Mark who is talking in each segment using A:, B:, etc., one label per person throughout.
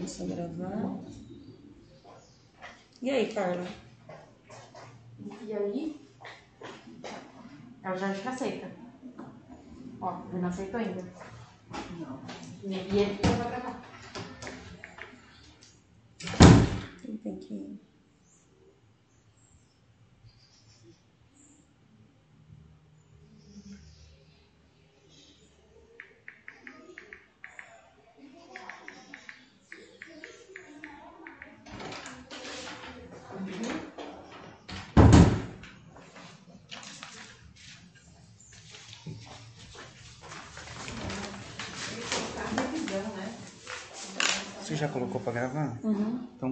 A: Começou a gravar. E aí, Carla?
B: E aí? Ela já acho que aceita. Ó, ele não aceitou ainda. Não. E ele pediu pra gravar.
A: Quem tem que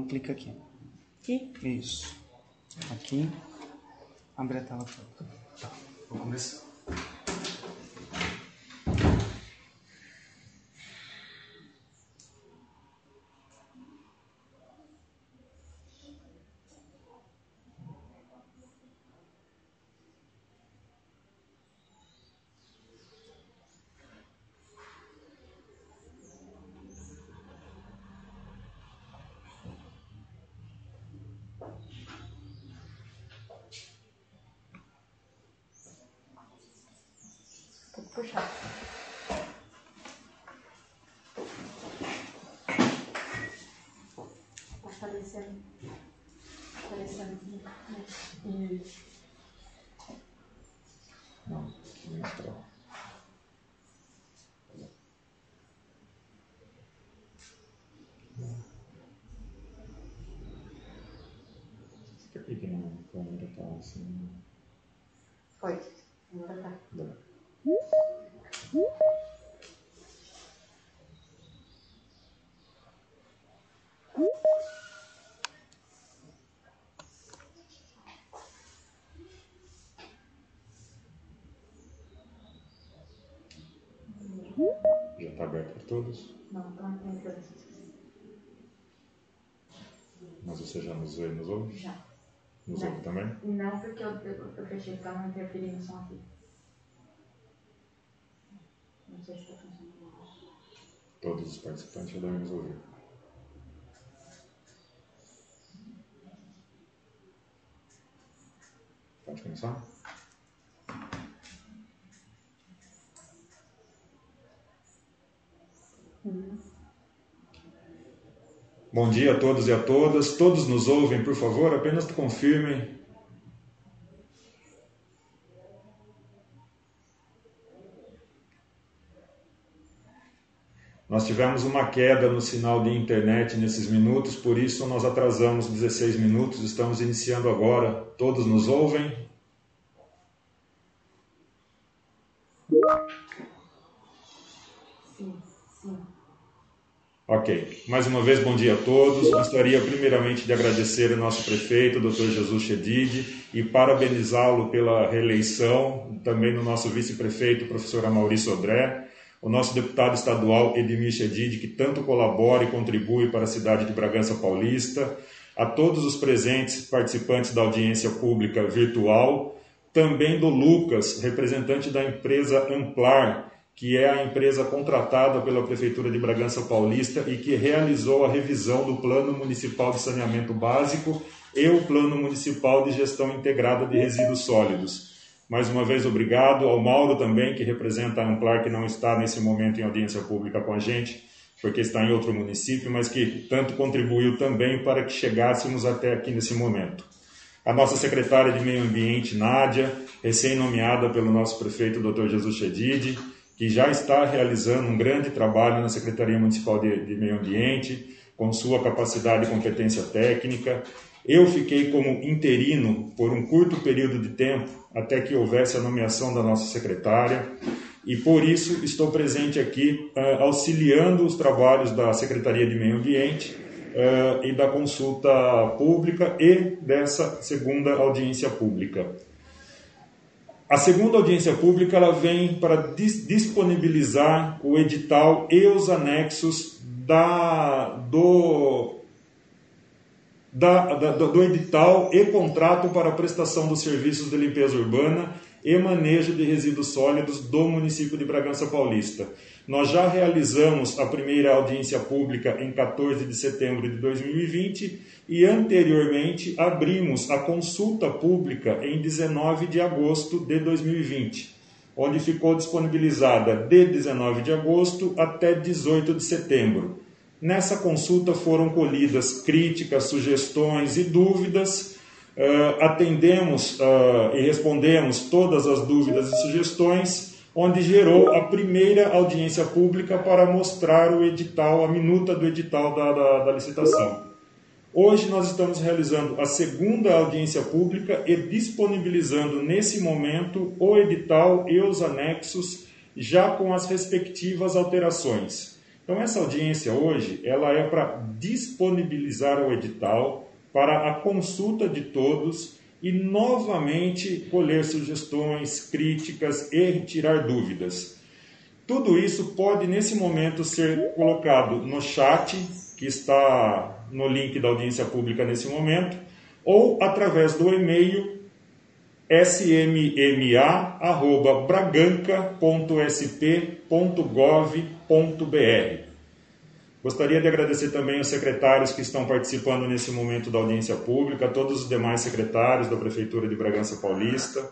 C: clica aqui.
A: Aqui?
C: Isso. Aqui. Abre a tela toda. Tá. Vou começar.
B: Puxar. Tá aparecendo. Aparecendo. Isso.
D: Não, entrou. Por que que não a câmera tá assim?
B: Foi. Agora tá.
D: Dá. Já tá aberto para todos?
B: Não, tá não tem coisa.
D: Mas você já nos vê nos ouve?
B: Já.
D: Nos
B: Não.
D: ouve também?
B: Não, porque eu, eu, eu fechei pra não interferir no som aqui.
D: Todos os participantes já devem nos ouvir. Pode começar? Bom dia a todos e a todas. Todos nos ouvem, por favor, apenas confirmem. Nós tivemos uma queda no sinal de internet nesses minutos, por isso nós atrasamos 16 minutos. Estamos iniciando agora. Todos nos ouvem?
B: Sim, sim.
D: Ok. Mais uma vez, bom dia a todos. Gostaria primeiramente de agradecer ao nosso prefeito, Dr. Jesus Chedid, e parabenizá-lo pela reeleição, também no nosso vice-prefeito, professor Maurício Sodré, o nosso deputado estadual Edmir Chedid, que tanto colabora e contribui para a cidade de Bragança Paulista, a todos os presentes participantes da audiência pública virtual, também do Lucas, representante da empresa Amplar, que é a empresa contratada pela Prefeitura de Bragança Paulista e que realizou a revisão do Plano Municipal de Saneamento Básico e o Plano Municipal de Gestão Integrada de Resíduos Sólidos. Mais uma vez, obrigado ao Mauro também, que representa a Amplar, que não está nesse momento em audiência pública com a gente, porque está em outro município, mas que tanto contribuiu também para que chegássemos até aqui nesse momento. A nossa secretária de Meio Ambiente, Nádia, recém-nomeada pelo nosso prefeito, Dr. Jesus Chedid, que já está realizando um grande trabalho na Secretaria Municipal de, de Meio Ambiente, com sua capacidade e competência técnica. Eu fiquei como interino por um curto período de tempo, até que houvesse a nomeação da nossa secretária, e por isso estou presente aqui uh, auxiliando os trabalhos da Secretaria de Meio Ambiente uh, e da consulta pública e dessa segunda audiência pública. A segunda audiência pública ela vem para dis disponibilizar o edital e os anexos da, do, da, da, do edital e contrato para prestação dos serviços de limpeza urbana e manejo de resíduos sólidos do município de Bragança Paulista. Nós já realizamos a primeira audiência pública em 14 de setembro de 2020 e anteriormente abrimos a consulta pública em 19 de agosto de 2020, onde ficou disponibilizada de 19 de agosto até 18 de setembro. Nessa consulta foram colhidas críticas, sugestões e dúvidas. Uh, atendemos uh, e respondemos todas as dúvidas e sugestões onde gerou a primeira audiência pública para mostrar o edital, a minuta do edital da, da, da licitação. Hoje nós estamos realizando a segunda audiência pública e disponibilizando nesse momento o edital e os anexos já com as respectivas alterações. Então essa audiência hoje, ela é para disponibilizar o edital para a consulta de todos e novamente colher sugestões, críticas e retirar dúvidas. Tudo isso pode, nesse momento, ser colocado no chat, que está no link da audiência pública nesse momento, ou através do e-mail smma.braganca.sp.gov.br. Gostaria de agradecer também os secretários que estão participando nesse momento da audiência pública, todos os demais secretários da Prefeitura de Bragança Paulista.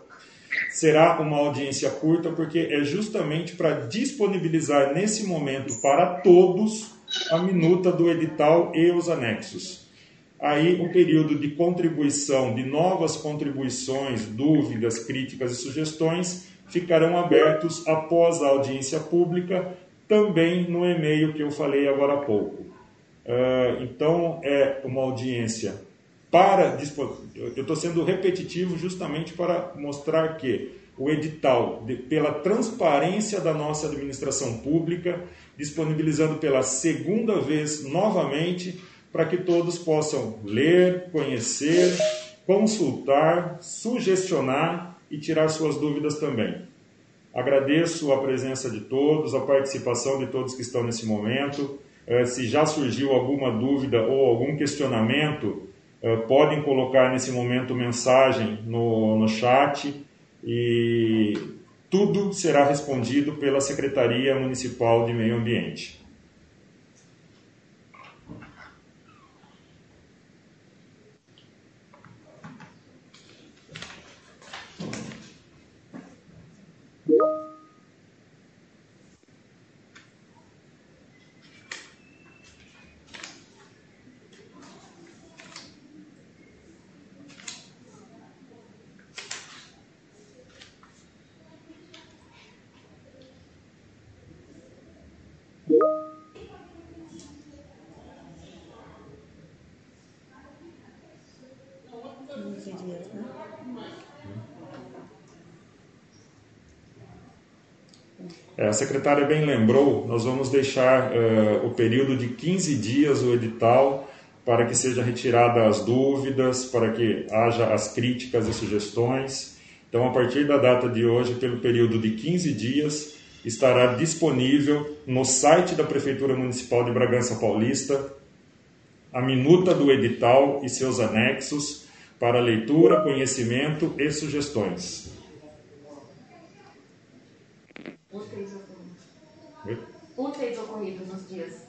D: Será uma audiência curta porque é justamente para disponibilizar nesse momento para todos a minuta do edital e os anexos. Aí, um período de contribuição, de novas contribuições, dúvidas, críticas e sugestões ficarão abertos após a audiência pública também no e-mail que eu falei agora há pouco. Uh, então, é uma audiência para. Eu estou sendo repetitivo justamente para mostrar que o edital, de, pela transparência da nossa administração pública, disponibilizando pela segunda vez novamente, para que todos possam ler, conhecer, consultar, sugestionar e tirar suas dúvidas também. Agradeço a presença de todos, a participação de todos que estão nesse momento. Eh, se já surgiu alguma dúvida ou algum questionamento, eh, podem colocar nesse momento mensagem no, no chat e tudo será respondido pela Secretaria Municipal de Meio Ambiente.
A: Né?
D: É, a secretária bem lembrou, nós vamos deixar uh, o período de 15 dias o edital para que seja retirada as dúvidas, para que haja as críticas e sugestões. Então, a partir da data de hoje, pelo período de 15 dias, estará disponível no site da Prefeitura Municipal de Bragança Paulista a minuta do edital e seus anexos para leitura, conhecimento e sugestões.
B: Úteis ocorridos. Úteis ocorridos nos dias.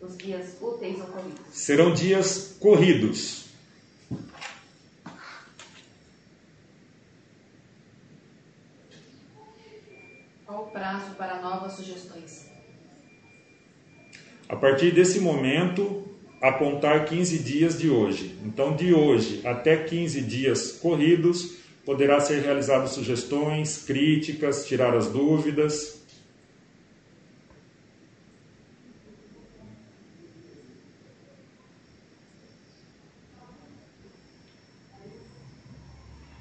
B: Os dias úteis ocorridos.
D: Serão dias corridos.
B: Qual o prazo para novas sugestões?
D: A partir desse momento, a contar 15 dias de hoje. Então, de hoje até 15 dias corridos, poderá ser realizado sugestões, críticas, tirar as dúvidas.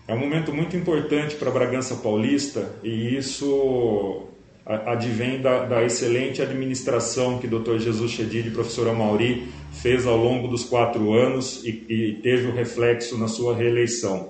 D: É um momento muito importante para Bragança Paulista e isso advém da, da, excelente administração que o Dr. Jesus Chedid e professora Mauri fez ao longo dos quatro anos e, e teve o reflexo na sua reeleição.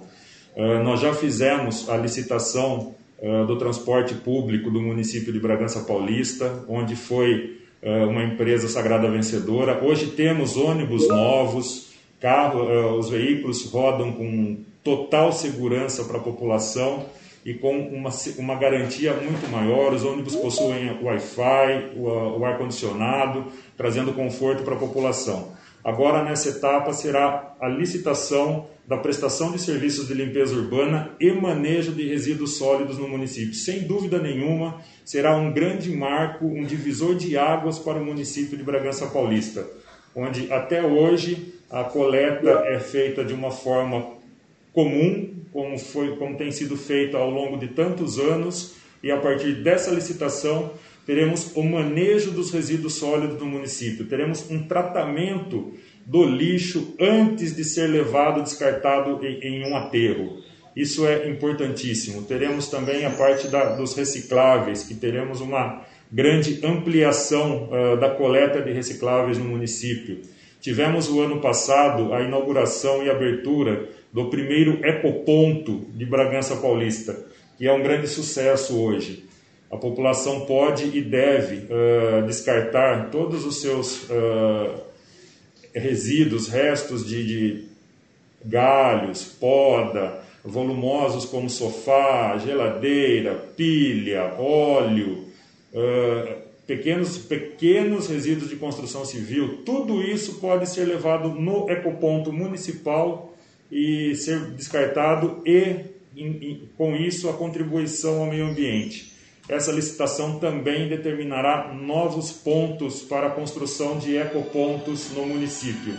D: Uh, nós já fizemos a licitação uh, do transporte público do município de Bragança Paulista, onde foi uh, uma empresa sagrada vencedora. Hoje temos ônibus novos, carro, os veículos rodam com total segurança para a população e com uma, uma garantia muito maior. Os ônibus possuem Wi-Fi, o, o ar-condicionado, trazendo conforto para a população. Agora, nessa etapa, será a licitação da prestação de serviços de limpeza urbana e manejo de resíduos sólidos no município. Sem dúvida nenhuma, será um grande marco, um divisor de águas para o município de Bragança Paulista, onde até hoje a coleta é feita de uma forma comum, como, foi, como tem sido feita ao longo de tantos anos, e a partir dessa licitação teremos o manejo dos resíduos sólidos do município, teremos um tratamento do lixo antes de ser levado descartado em, em um aterro. Isso é importantíssimo. Teremos também a parte da, dos recicláveis, que teremos uma grande ampliação uh, da coleta de recicláveis no município. Tivemos o ano passado a inauguração e abertura do primeiro ecoponto de Bragança Paulista, que é um grande sucesso hoje. A população pode e deve uh, descartar todos os seus uh, resíduos, restos de, de galhos, poda, volumosos como sofá, geladeira, pilha, óleo, uh, pequenos, pequenos resíduos de construção civil, tudo isso pode ser levado no ecoponto municipal e ser descartado e, com isso, a contribuição ao meio ambiente. Essa licitação também determinará novos pontos para a construção de ecopontos no município.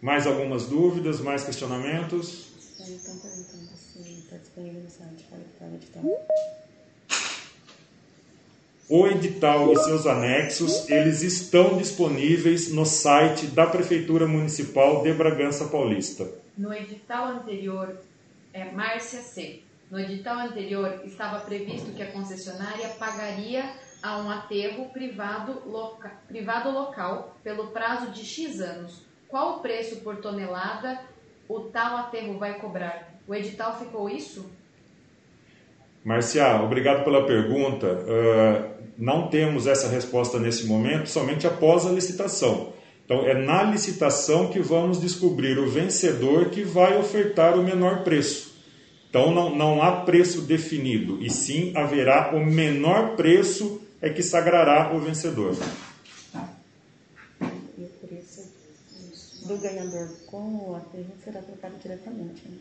D: Mais algumas dúvidas, mais questionamentos?
A: Estão perguntando se está disponível no site para editar o edital.
D: E seus anexos, eles estão disponíveis no site da Prefeitura Municipal de Bragança Paulista.
B: No edital anterior, é Márcia C. No edital anterior estava previsto que a concessionária pagaria a um aterro privado, loca, privado local pelo prazo de X anos. Qual o preço por tonelada o tal aterro vai cobrar? O edital ficou isso?
D: Marcia, obrigado pela pergunta. Uh, não temos essa resposta nesse momento, somente após a licitação. Então, é na licitação que vamos descobrir o vencedor que vai ofertar o menor preço. Então, não, não há preço definido, e sim haverá o menor preço é que sagrará o vencedor.
A: E o preço do ganhador com o aterro será trocado diretamente. Né?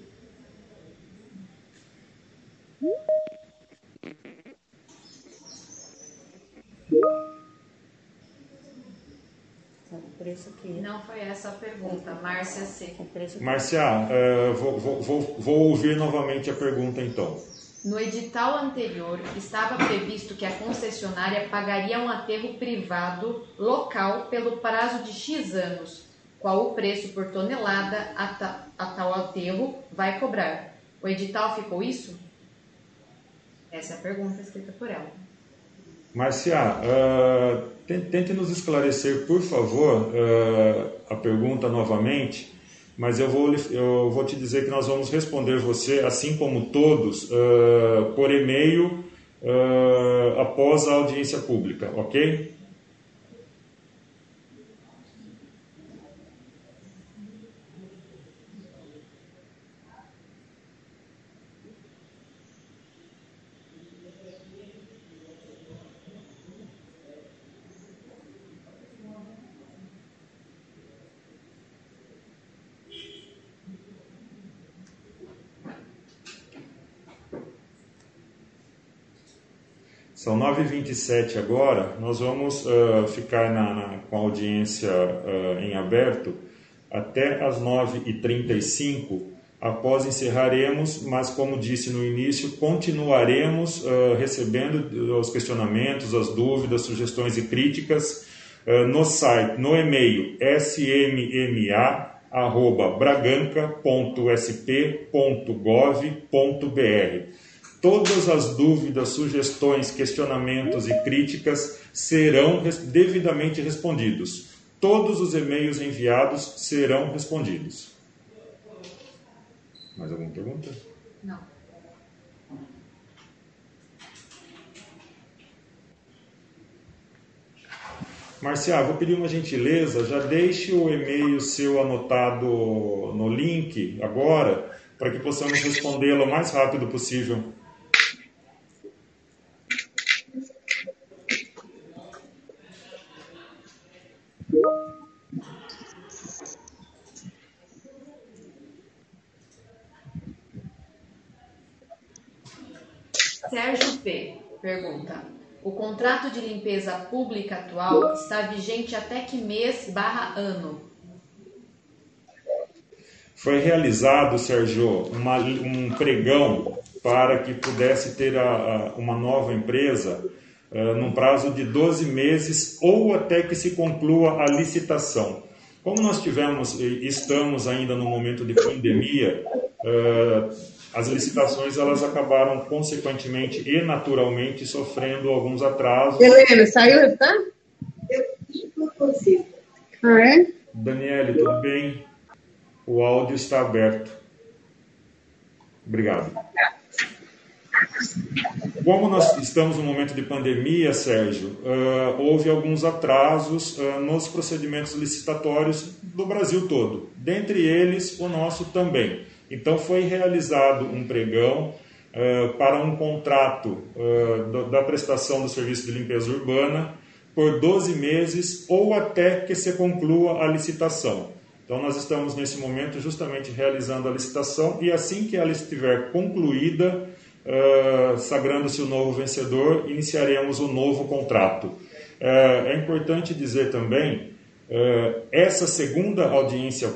B: Não foi essa a pergunta, Márcia C.
D: Marcia, uh, vou, vou, vou, vou ouvir novamente a pergunta então.
B: No edital anterior, estava previsto que a concessionária pagaria um aterro privado local pelo prazo de X anos. Qual o preço por tonelada a, ta, a tal aterro vai cobrar? O edital ficou isso? Essa é a pergunta escrita por ela.
D: Marcia, uh, tente nos esclarecer, por favor, uh, a pergunta novamente, mas eu vou, eu vou te dizer que nós vamos responder você, assim como todos, uh, por e-mail após a audiência pública, ok? 9h27 agora, nós vamos uh, ficar na, na, com a audiência uh, em aberto até as 9h35. Após encerraremos, mas como disse no início, continuaremos uh, recebendo os questionamentos, as dúvidas, sugestões e críticas no site, no e-mail smma.braganca.sp.gov.br. Todas as dúvidas, sugestões, questionamentos e críticas serão devidamente respondidos. Todos os e-mails enviados serão respondidos. Mais alguma pergunta?
B: Não.
D: Marcial, vou pedir uma gentileza, já deixe o e-mail seu anotado no link agora, para que possamos respondê-lo o mais rápido possível.
B: Sérgio P. pergunta: O contrato de limpeza pública atual está vigente até que mês barra ano?
D: Foi realizado, Sérgio, uma, um pregão para que pudesse ter a, a, uma nova empresa uh, num prazo de 12 meses ou até que se conclua a licitação. Como nós tivemos estamos ainda no momento de pandemia, uh, as licitações elas acabaram consequentemente e naturalmente sofrendo alguns atrasos.
E: Helena, saiu, tá? Eu não consigo. Ah, é?
D: Daniele, tudo bem? O áudio está aberto. Obrigado. Como nós estamos no momento de pandemia, Sérgio, uh, houve alguns atrasos uh, nos procedimentos licitatórios do Brasil todo, dentre eles o nosso também. Então foi realizado um pregão uh, para um contrato uh, da prestação do serviço de limpeza urbana por 12 meses ou até que se conclua a licitação. Então nós estamos nesse momento justamente realizando a licitação e assim que ela estiver concluída, uh, sagrando-se o novo vencedor, iniciaremos o novo contrato. é importante dizer também, essa segunda audiência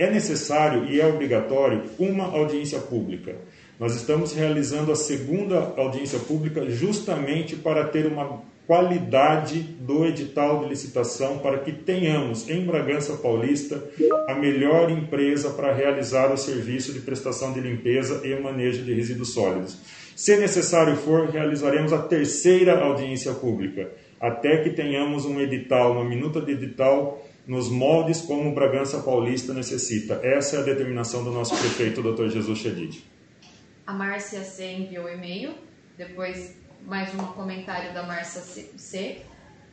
D: é necessário e é obrigatório uma audiência pública. Nós estamos realizando a segunda audiência pública justamente para ter uma qualidade do edital de licitação para que tenhamos em Bragança Paulista a melhor empresa para realizar o serviço de prestação de limpeza e manejo de resíduos sólidos. Se necessário for, realizaremos a terceira audiência pública, até que tenhamos um edital, uma minuta de edital nos moldes como o Bragança Paulista necessita. Essa é a determinação do nosso prefeito, Dr. Jesus Chedid.
B: A Márcia C enviou e-mail, depois mais um comentário da Márcia C.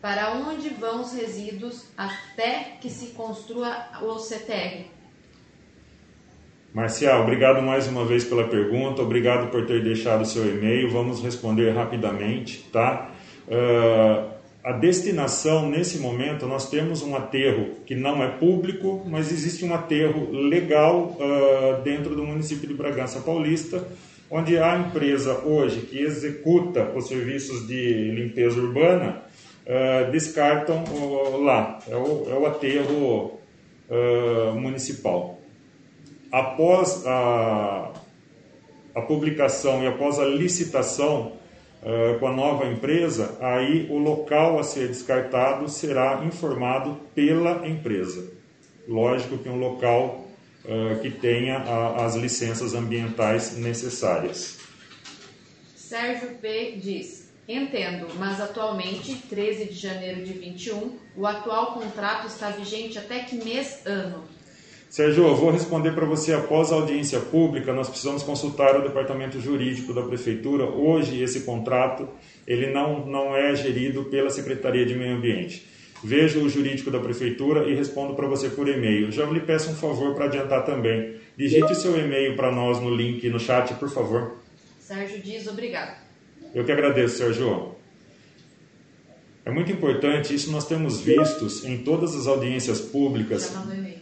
B: Para onde vão os resíduos até que se construa o CTR?
D: Marcial, obrigado mais uma vez pela pergunta, obrigado por ter deixado o seu e-mail. Vamos responder rapidamente, tá? Uh, a destinação, nesse momento, nós temos um aterro que não é público, mas existe um aterro legal uh, dentro do município de Bragança Paulista, onde a empresa hoje que executa os serviços de limpeza urbana uh, descartam lá, é o, é o aterro municipal. Após a, a publicação e após a licitação, uh, com a nova empresa, aí o local a ser descartado será informado pela empresa. Lógico que um local uh, que tenha a, as licenças ambientais necessárias.
B: Sérgio P. diz: Entendo, mas atualmente, 13 de janeiro de 21, o atual contrato está vigente até que mês ano?
D: Sérgio, eu vou responder para você após a audiência pública. Nós precisamos consultar o departamento jurídico da prefeitura. Hoje esse contrato ele não não é gerido pela Secretaria de Meio Ambiente. Vejo o jurídico da prefeitura e respondo para você por e-mail. Já lhe peço um favor para adiantar também. Digite seu e-mail para nós no link no chat, por favor.
B: Sérgio diz obrigado.
D: Eu que agradeço, Sérgio. É muito importante, isso nós temos vistos em todas as audiências públicas.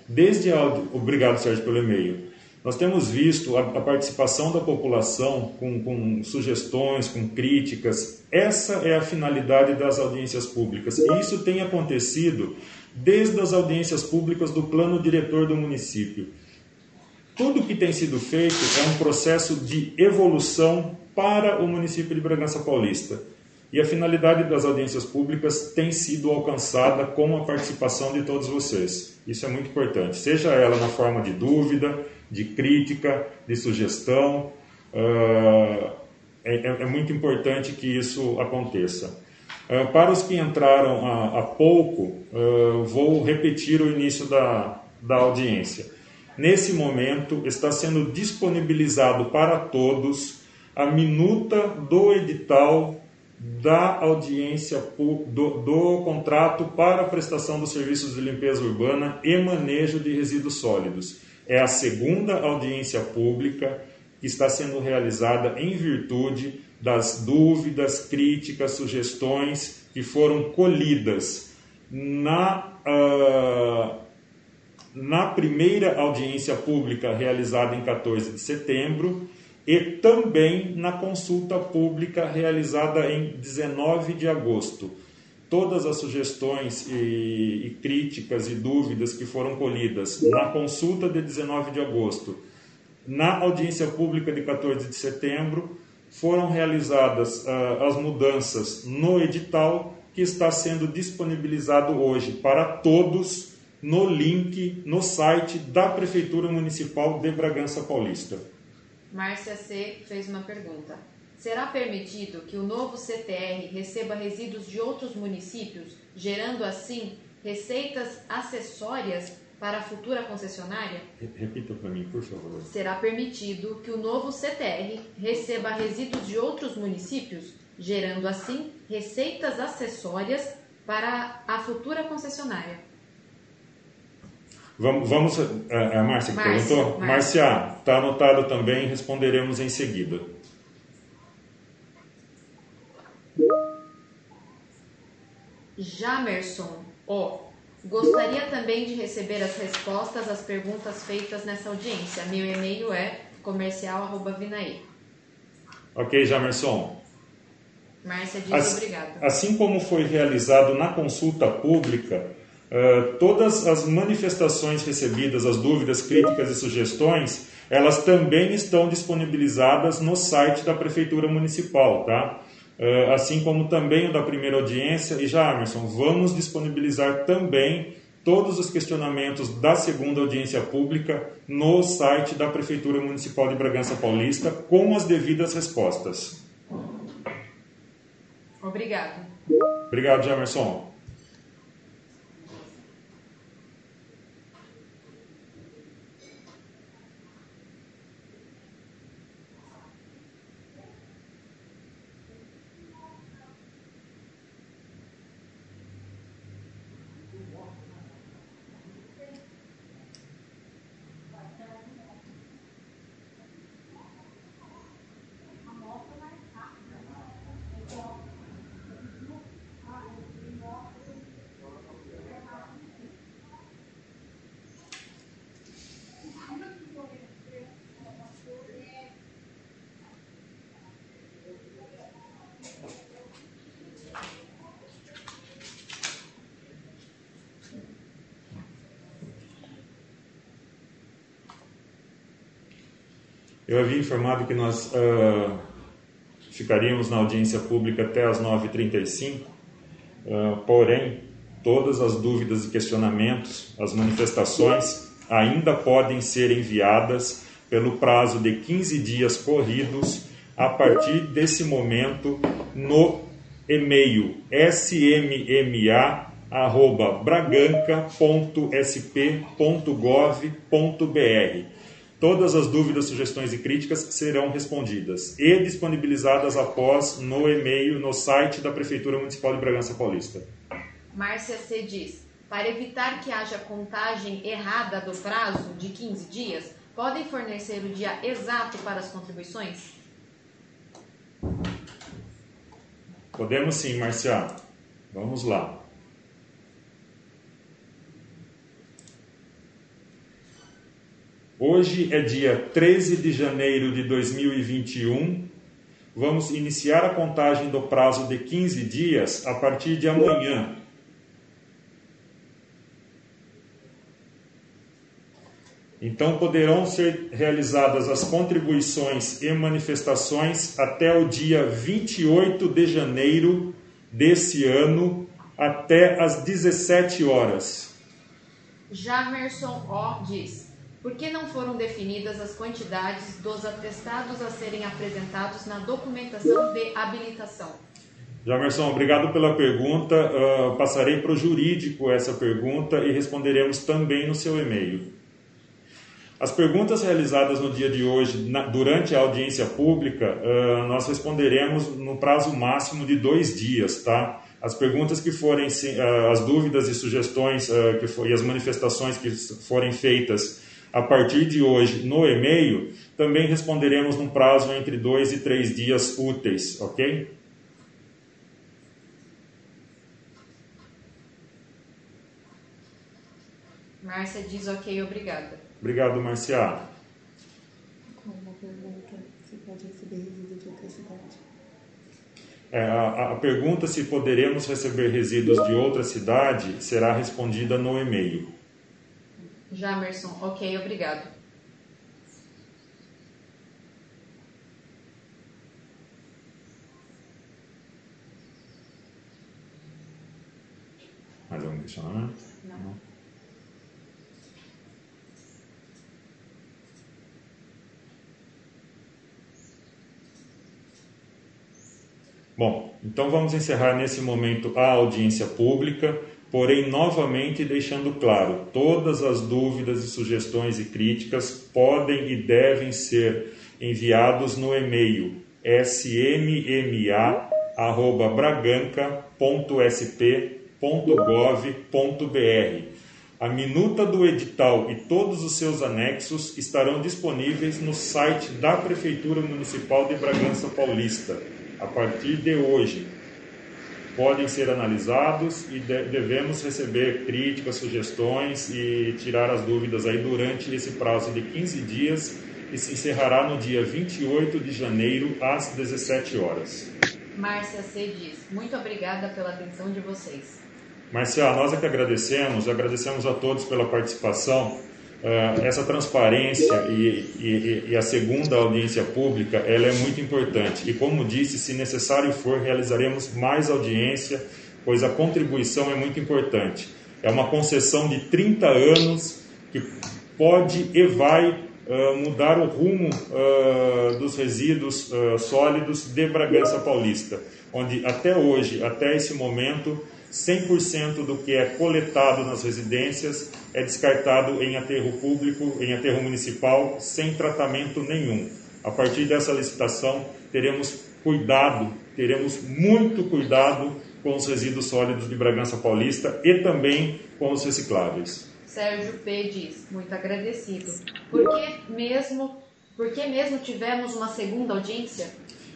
D: Desde a. Obrigado, Sérgio, pelo e-mail. Nós temos visto a, a participação da população com, com, sugestões, com críticas. Essa é a finalidade das audiências públicas. E isso tem acontecido desde as audiências públicas do plano diretor do município. Tudo que tem sido feito é um processo de evolução para o município de Bragança Paulista. E a finalidade das audiências públicas tem sido alcançada com a participação de todos vocês. Isso é muito importante, seja ela na forma de dúvida, de crítica, de sugestão. Uh, é, é, muito importante que isso aconteça. Uh, para os que entraram há, pouco, uh, vou repetir o início da, da audiência. Nesse momento, está sendo disponibilizado para todos a minuta do edital da audiência do, do contrato para a prestação dos serviços de limpeza urbana e manejo de resíduos sólidos. É a segunda audiência pública que está sendo realizada em virtude das dúvidas, críticas, sugestões que foram colhidas na, uh, na primeira audiência pública realizada em 14 de setembro e também na consulta pública realizada em 19 de agosto. Todas as sugestões e, e, críticas e dúvidas que foram colhidas na consulta de 19 de agosto, na audiência pública de 14 de setembro, foram realizadas uh, as mudanças no edital que está sendo disponibilizado hoje para todos no link no site da Prefeitura Municipal de Bragança Paulista.
B: Márcia C. fez uma pergunta. Será permitido que o novo CTR receba resíduos de outros municípios, gerando assim receitas acessórias para a futura concessionária?
D: Repita para mim, por favor.
B: Será permitido que o novo CTR receba resíduos de outros municípios, gerando assim receitas acessórias para a futura concessionária?
D: Vamos, vamos a, a Márcia que Márcia, perguntou? Márcia, está anotado também, responderemos em seguida.
B: Jamerson, ó, gostaria também de receber as respostas às perguntas feitas nessa audiência. Meu e-mail é comercial@vinaí.
D: Ok, Jamerson.
B: Márcia diz As, obrigado.
D: Assim como foi realizado na consulta pública, Uh, todas as manifestações recebidas, as dúvidas, críticas e sugestões, elas também estão disponibilizadas no site da Prefeitura Municipal, tá? Uh, assim como também o da primeira audiência. E já, Emerson, vamos disponibilizar também todos os questionamentos da segunda audiência pública no site da Prefeitura Municipal de Bragança Paulista com as devidas respostas.
B: Obrigado.
D: Obrigado, Jamerson. Eu havia informado que nós uh, ficaríamos na audiência pública até as 9h35, uh, porém, todas as dúvidas e questionamentos, as manifestações, ainda podem ser enviadas pelo prazo de 15 dias corridos a partir desse momento no e-mail smma@braganca.sp.gov.br Todas as dúvidas, sugestões e críticas serão respondidas e disponibilizadas após no e-mail no site da Prefeitura Municipal de Bragança Paulista.
B: Márcia C. diz: para evitar que haja contagem errada do prazo de 15 dias, podem fornecer o dia exato para as contribuições?
D: Podemos sim, Marcia. Vamos lá. Hoje é dia 13 de janeiro de 2021. Vamos iniciar a contagem do prazo de 15 dias a partir de amanhã. Então poderão ser realizadas as contribuições e manifestações até o dia 28 de janeiro desse ano, até às 17 horas.
B: Jamerson O diz: por que não foram definidas as quantidades dos atestados a serem apresentados na documentação de habilitação?
D: Jamerson, obrigado pela pergunta. Uh, passarei para o jurídico essa pergunta e responderemos também no seu e-mail. As perguntas realizadas no dia de hoje, na, durante a audiência pública, uh, nós responderemos no prazo máximo de dois dias, tá? As perguntas que forem, uh, as dúvidas e sugestões que for, e as manifestações que forem feitas a partir de hoje no e-mail, também responderemos num prazo entre dois e três dias úteis, ok?
B: Márcia diz ok, obrigada.
D: Obrigado, Marcia.
A: Uma pergunta, se pode receber resíduos de outra cidade.
D: É, a, a pergunta se poderemos receber resíduos de outra cidade será respondida no e-mail.
B: Jamerson, ok, obrigado.
D: Mais algum questionamento?
B: Não.
D: Bom, então vamos encerrar nesse momento a audiência pública, porém novamente deixando claro, todas as dúvidas e sugestões e críticas podem e devem ser enviados no e-mail smma@braganca.sp.gov.br. A minuta do edital e todos os seus anexos estarão disponíveis no site da Prefeitura Municipal de Bragança Paulista a partir de hoje, podem ser analisados e devemos receber críticas, sugestões e tirar as dúvidas aí durante esse prazo de 15 dias e se encerrará no dia 28 de janeiro às 17 horas.
B: Márcia C. diz, muito obrigada pela atenção de vocês.
D: Márcia, nós é que agradecemos, agradecemos a todos pela participação. Uh, essa transparência e, e, e, a segunda audiência pública ela é muito importante. E como disse se necessário for realizaremos mais audiência pois a contribuição é muito importante. É uma concessão de 30 anos que pode e vai uh, mudar o rumo uh, dos resíduos sólidos de Bragança Paulista onde até hoje até esse momento 100% do que é coletado nas residências é descartado em aterro público, em aterro municipal, sem tratamento nenhum. A partir dessa licitação, teremos cuidado, teremos muito cuidado com os resíduos sólidos de Bragança Paulista e também com os recicláveis.
B: Sérgio P. diz, muito agradecido. Por que mesmo, por que mesmo tivemos uma segunda audiência?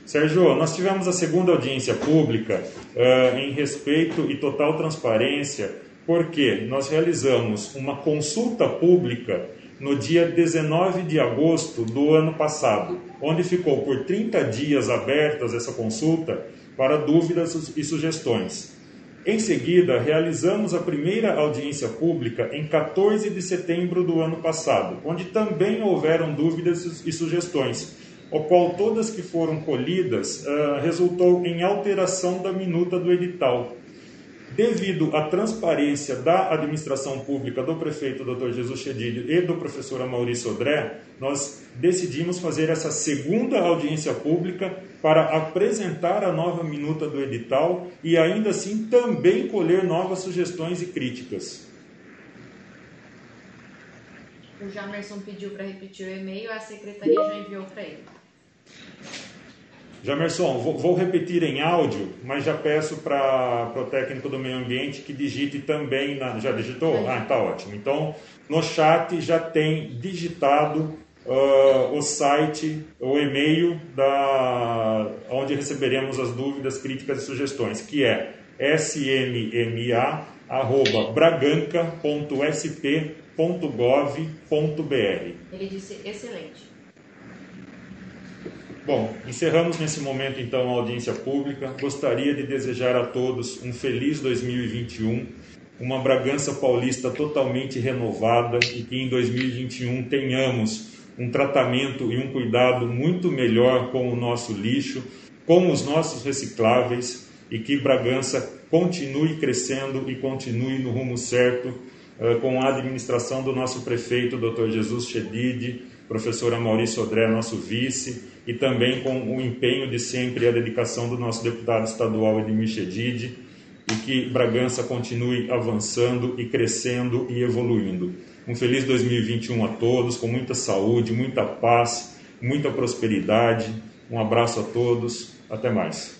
D: Sérgio, nós tivemos a segunda audiência pública uh, em respeito e total transparência, porque nós realizamos uma consulta pública no dia 19 de agosto do ano passado, onde ficou por 30 dias abertas essa consulta para dúvidas e sugestões. Em seguida, realizamos a primeira audiência pública em 14 de setembro do ano passado, onde também houveram dúvidas e sugestões o qual todas que foram colhidas uh, resultou em alteração da minuta do edital. Devido à transparência da administração pública do prefeito Dr. Jesus Chedid e do professor Maurício Odré, nós decidimos fazer essa segunda audiência pública para apresentar a nova minuta do edital e ainda assim também colher novas sugestões e críticas.
B: O Jamerson pediu para repetir o e-mail, a secretaria já enviou para ele.
D: Jamerson, vou, vou, repetir em áudio, mas já peço para o técnico do meio ambiente que digite também. Na, já digitou? Ah, está ótimo. Então, no chat já tem digitado uh, o site, o e-mail da, onde receberemos as dúvidas, críticas e sugestões, que é smma.braganca.sp.gov.br.
B: Ele disse excelente.
D: Bom, encerramos nesse momento então a audiência pública. Gostaria de desejar a todos um feliz 2021, uma Bragança Paulista totalmente renovada e que em 2021 tenhamos um tratamento e um cuidado muito melhor com o nosso lixo, com os nossos recicláveis e que Bragança continue crescendo e continue no rumo certo uh, com a administração do nosso prefeito, Dr. Jesus Chedid, professora Maurício Odré, nosso vice, e também com o empenho de sempre e a dedicação do nosso deputado estadual Edmir Chedid, e que Bragança continue avançando e crescendo e evoluindo. Um feliz 2021 a todos, com muita saúde, muita paz, muita prosperidade. Um abraço a todos. Até mais.